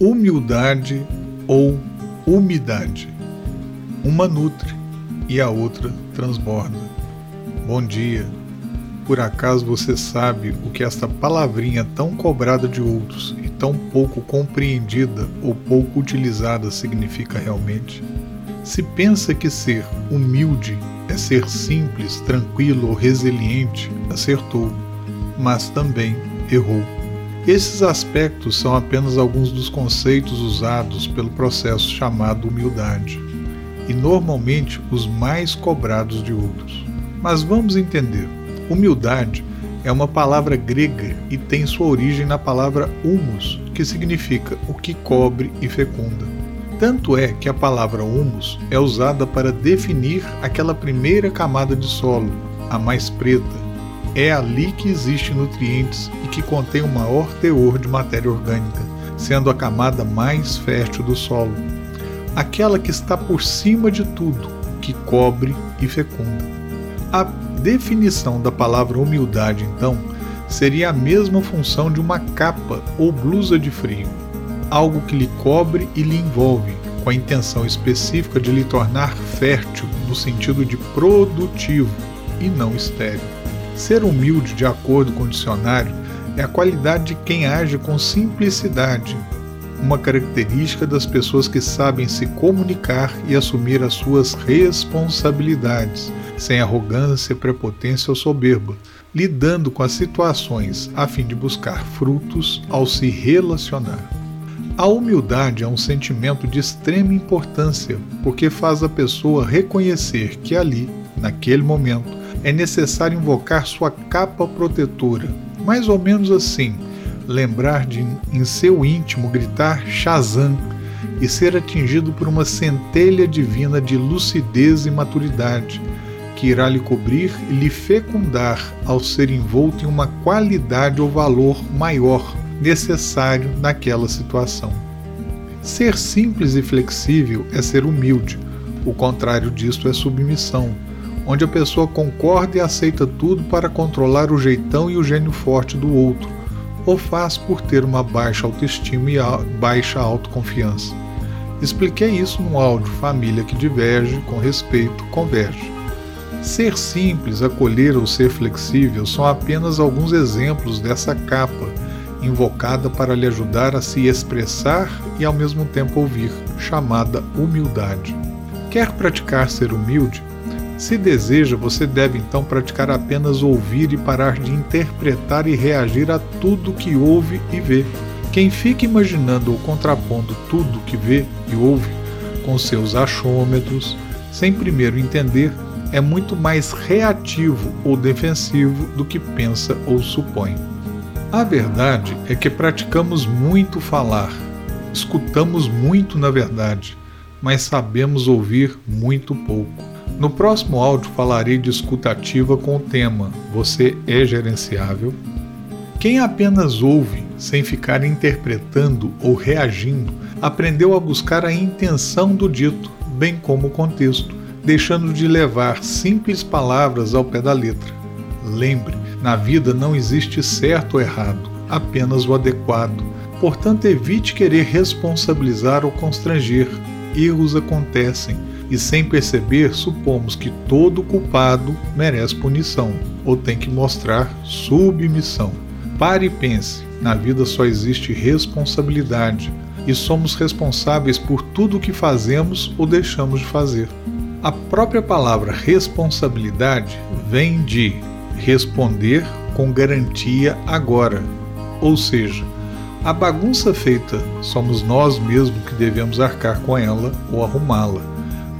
humildade ou umidade. Uma nutre e a outra transborda. Bom dia. Por acaso você sabe o que esta palavrinha tão cobrada de outros e tão pouco compreendida ou pouco utilizada significa realmente? Se pensa que ser humilde é ser simples, tranquilo ou resiliente, acertou, mas também errou. Esses aspectos são apenas alguns dos conceitos usados pelo processo chamado humildade, e normalmente os mais cobrados de outros. Mas vamos entender. Humildade é uma palavra grega e tem sua origem na palavra humus, que significa o que cobre e fecunda. Tanto é que a palavra humus é usada para definir aquela primeira camada de solo, a mais preta, é ali que existem nutrientes e que contém o maior teor de matéria orgânica, sendo a camada mais fértil do solo. Aquela que está por cima de tudo, que cobre e fecunda. A definição da palavra humildade, então, seria a mesma função de uma capa ou blusa de frio, algo que lhe cobre e lhe envolve, com a intenção específica de lhe tornar fértil no sentido de produtivo e não estéril. Ser humilde, de acordo com o dicionário, é a qualidade de quem age com simplicidade, uma característica das pessoas que sabem se comunicar e assumir as suas responsabilidades, sem arrogância, prepotência ou soberba, lidando com as situações a fim de buscar frutos ao se relacionar. A humildade é um sentimento de extrema importância, porque faz a pessoa reconhecer que ali, naquele momento, é necessário invocar sua capa protetora, mais ou menos assim, lembrar de em seu íntimo gritar Shazam e ser atingido por uma centelha divina de lucidez e maturidade, que irá lhe cobrir e lhe fecundar ao ser envolto em uma qualidade ou valor maior necessário naquela situação. Ser simples e flexível é ser humilde, o contrário disto é submissão onde a pessoa concorda e aceita tudo para controlar o jeitão e o gênio forte do outro, ou faz por ter uma baixa autoestima e baixa autoconfiança. Expliquei isso no áudio Família que Diverge, com respeito, converge. Ser simples, acolher ou ser flexível são apenas alguns exemplos dessa capa, invocada para lhe ajudar a se expressar e ao mesmo tempo ouvir, chamada humildade. Quer praticar ser humilde? Se deseja, você deve então praticar apenas ouvir e parar de interpretar e reagir a tudo que ouve e vê. Quem fica imaginando ou contrapondo tudo que vê e ouve com seus achômetros, sem primeiro entender, é muito mais reativo ou defensivo do que pensa ou supõe. A verdade é que praticamos muito falar, escutamos muito na verdade, mas sabemos ouvir muito pouco. No próximo áudio falarei de escutativa com o tema Você é gerenciável? Quem apenas ouve, sem ficar interpretando ou reagindo, aprendeu a buscar a intenção do dito, bem como o contexto, deixando de levar simples palavras ao pé da letra. Lembre, na vida não existe certo ou errado, apenas o adequado. Portanto, evite querer responsabilizar ou constranger. Erros acontecem e sem perceber supomos que todo culpado merece punição ou tem que mostrar submissão. Pare e pense: na vida só existe responsabilidade e somos responsáveis por tudo o que fazemos ou deixamos de fazer. A própria palavra responsabilidade vem de responder com garantia agora, ou seja, a bagunça feita somos nós mesmos que devemos arcar com ela ou arrumá-la.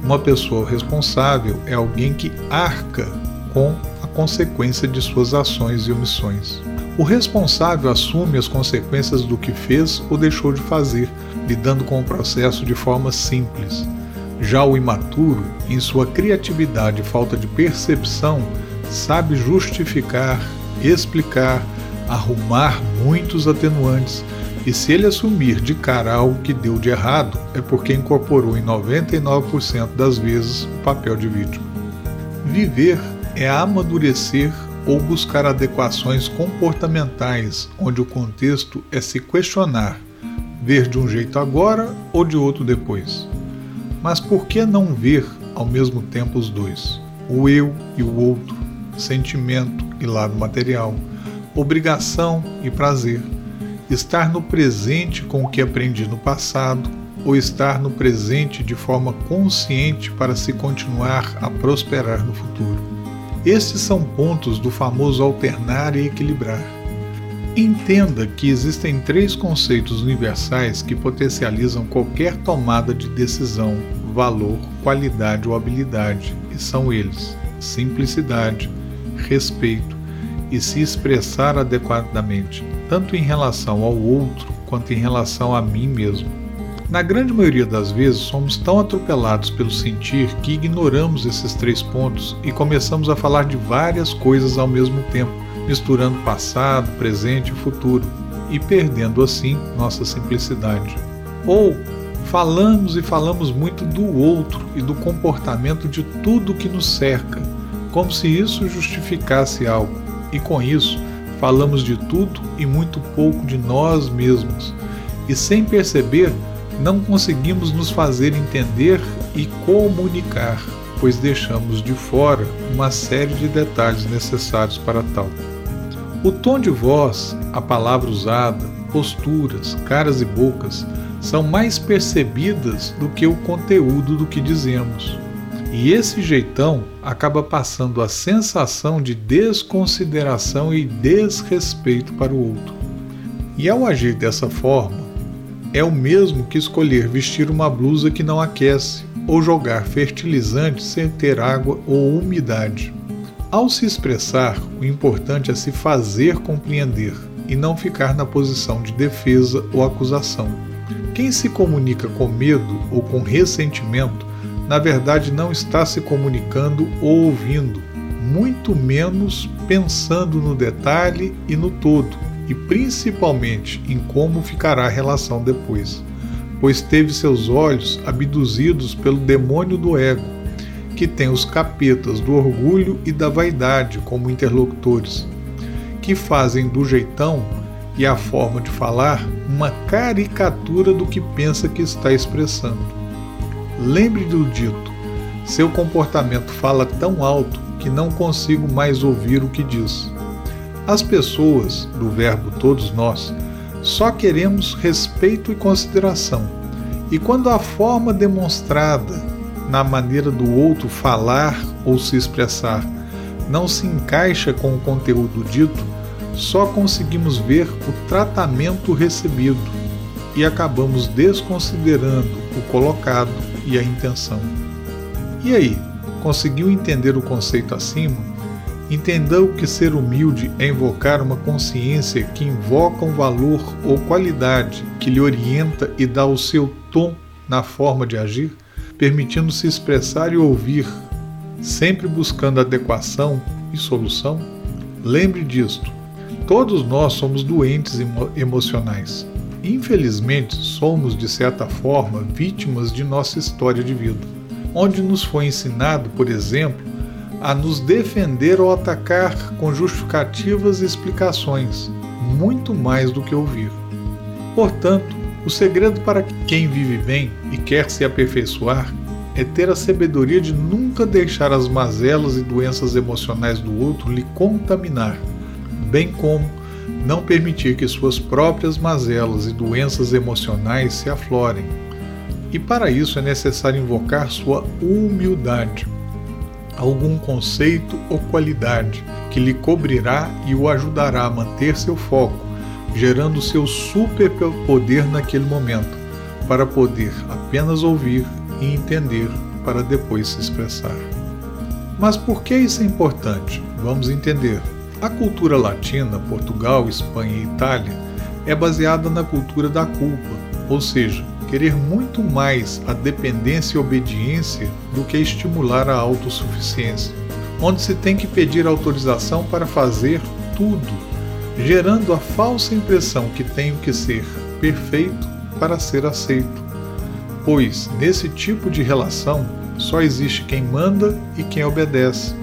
Uma pessoa responsável é alguém que arca com a consequência de suas ações e omissões. O responsável assume as consequências do que fez ou deixou de fazer, lidando com o processo de forma simples. Já o imaturo, em sua criatividade e falta de percepção, sabe justificar, explicar, arrumar muitos atenuantes e se ele assumir de cara algo que deu de errado, é porque incorporou em 99% das vezes o papel de vítima. Viver é amadurecer ou buscar adequações comportamentais, onde o contexto é se questionar: ver de um jeito agora ou de outro depois. Mas por que não ver ao mesmo tempo os dois? O eu e o outro, sentimento e lado material, obrigação e prazer, estar no presente com o que aprendi no passado ou estar no presente de forma consciente para se continuar a prosperar no futuro. Estes são pontos do famoso alternar e equilibrar. Entenda que existem três conceitos universais que potencializam qualquer tomada de decisão, valor, qualidade ou habilidade, e são eles: simplicidade, respeito e se expressar adequadamente, tanto em relação ao outro quanto em relação a mim mesmo. Na grande maioria das vezes, somos tão atropelados pelo sentir que ignoramos esses três pontos e começamos a falar de várias coisas ao mesmo tempo, misturando passado, presente e futuro, e perdendo assim nossa simplicidade. Ou falamos e falamos muito do outro e do comportamento de tudo que nos cerca, como se isso justificasse algo, e com isso falamos de tudo e muito pouco de nós mesmos, e sem perceber, não conseguimos nos fazer entender e comunicar, pois deixamos de fora uma série de detalhes necessários para tal. O tom de voz, a palavra usada, posturas, caras e bocas são mais percebidas do que o conteúdo do que dizemos. E esse jeitão acaba passando a sensação de desconsideração e desrespeito para o outro. E ao agir dessa forma, é o mesmo que escolher vestir uma blusa que não aquece ou jogar fertilizante sem ter água ou umidade. Ao se expressar, o importante é se fazer compreender e não ficar na posição de defesa ou acusação. Quem se comunica com medo ou com ressentimento, na verdade não está se comunicando ou ouvindo, muito menos pensando no detalhe e no todo e principalmente em como ficará a relação depois, pois teve seus olhos abduzidos pelo demônio do ego, que tem os capetas do orgulho e da vaidade como interlocutores, que fazem do jeitão e a forma de falar uma caricatura do que pensa que está expressando. Lembre do dito: seu comportamento fala tão alto que não consigo mais ouvir o que diz. As pessoas, do verbo todos nós, só queremos respeito e consideração. E quando a forma demonstrada na maneira do outro falar ou se expressar não se encaixa com o conteúdo dito, só conseguimos ver o tratamento recebido e acabamos desconsiderando o colocado e a intenção. E aí, conseguiu entender o conceito acima? Entendeu que ser humilde é invocar uma consciência que invoca um valor ou qualidade que lhe orienta e dá o seu tom na forma de agir, permitindo se expressar e ouvir, sempre buscando adequação e solução? Lembre disto: todos nós somos doentes emo emocionais. Infelizmente, somos, de certa forma, vítimas de nossa história de vida, onde nos foi ensinado, por exemplo, a nos defender ou atacar com justificativas e explicações, muito mais do que ouvir. Portanto, o segredo para quem vive bem e quer se aperfeiçoar é ter a sabedoria de nunca deixar as mazelas e doenças emocionais do outro lhe contaminar, bem como não permitir que suas próprias mazelas e doenças emocionais se aflorem. E para isso é necessário invocar sua humildade algum conceito ou qualidade que lhe cobrirá e o ajudará a manter seu foco, gerando seu superpoder naquele momento, para poder apenas ouvir e entender para depois se expressar. Mas por que isso é importante? Vamos entender. A cultura latina, Portugal, Espanha e Itália, é baseada na cultura da culpa, ou seja, querer muito mais a dependência e obediência do que estimular a autossuficiência, onde se tem que pedir autorização para fazer tudo, gerando a falsa impressão que tenho que ser perfeito para ser aceito. Pois nesse tipo de relação só existe quem manda e quem obedece,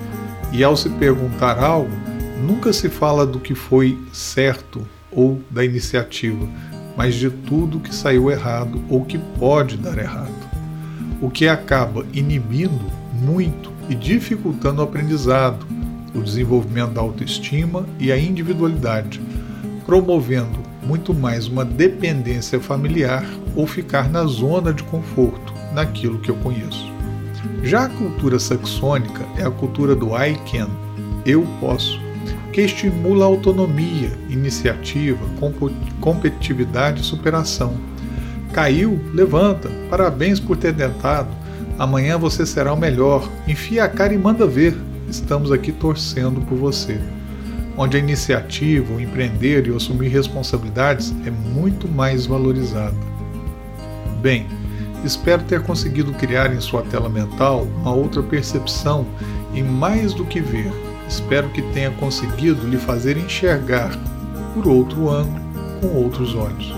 e ao se perguntar algo, nunca se fala do que foi certo ou da iniciativa, mas de tudo que saiu errado ou que pode dar errado, o que acaba inibindo muito e dificultando o aprendizado, o desenvolvimento da autoestima e a individualidade, promovendo muito mais uma dependência familiar ou ficar na zona de conforto, naquilo que eu conheço. Já a cultura saxônica é a cultura do I can, eu posso, que estimula a autonomia, iniciativa, competitividade e superação. Caiu, levanta, parabéns por ter tentado, amanhã você será o melhor, enfia a cara e manda ver, estamos aqui torcendo por você. Onde a iniciativa, o empreender e assumir responsabilidades é muito mais valorizada. Bem, espero ter conseguido criar em sua tela mental uma outra percepção e mais do que ver, espero que tenha conseguido lhe fazer enxergar por outro ângulo, com outros olhos.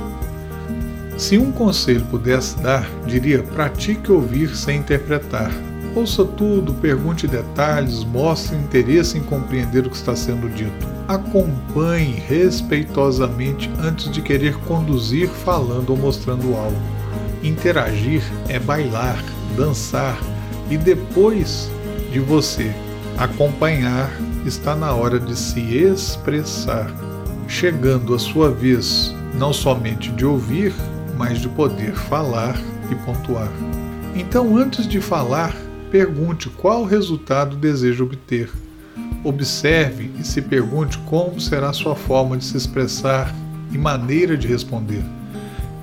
Se um conselho pudesse dar, diria: pratique ouvir sem interpretar. Ouça tudo, pergunte detalhes, mostre interesse em compreender o que está sendo dito. Acompanhe respeitosamente antes de querer conduzir falando ou mostrando algo. Interagir é bailar, dançar e depois de você acompanhar, está na hora de se expressar, chegando a sua vez não somente de ouvir, mas de poder falar e pontuar. Então, antes de falar, pergunte qual resultado deseja obter. Observe e se pergunte como será sua forma de se expressar e maneira de responder.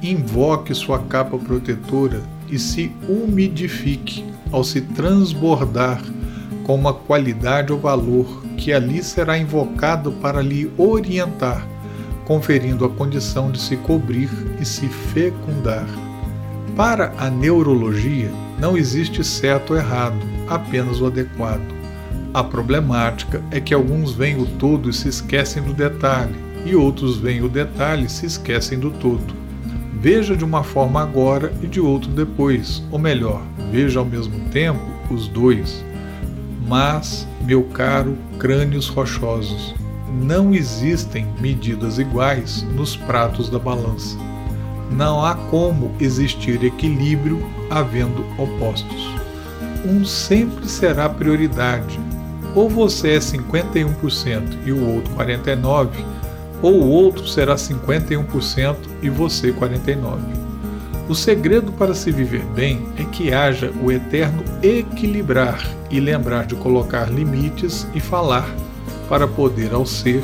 Invoque sua capa protetora e se umidifique ao se transbordar com uma qualidade ou valor que ali será invocado para lhe orientar, conferindo a condição de se cobrir e se fecundar. Para a neurologia, não existe certo ou errado, apenas o adequado. A problemática é que alguns veem o todo e se esquecem do detalhe, e outros veem o detalhe e se esquecem do todo. Veja de uma forma agora e de outro depois, ou melhor, veja ao mesmo tempo os dois. Mas, meu caro crânios rochosos, não existem medidas iguais nos pratos da balança. Não há como existir equilíbrio havendo opostos. Um sempre será prioridade. Ou você é 51% e o outro 49%, ou o outro será 51% e você 49%. O segredo para se viver bem é que haja o eterno equilibrar e lembrar de colocar limites e falar para poder, ao ser,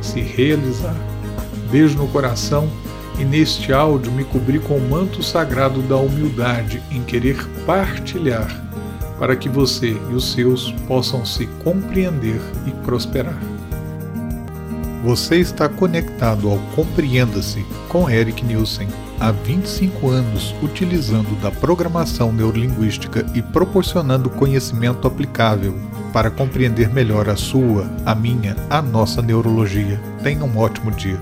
se realizar. Beijo no coração e neste áudio me cobri com o manto sagrado da humildade em querer partilhar para que você e os seus possam se compreender e prosperar. Você está conectado ao Compreenda-se com Eric Nielsen há 25 anos utilizando da programação neurolinguística e proporcionando conhecimento aplicável para compreender melhor a sua, a minha, a nossa neurologia. Tenha um ótimo dia.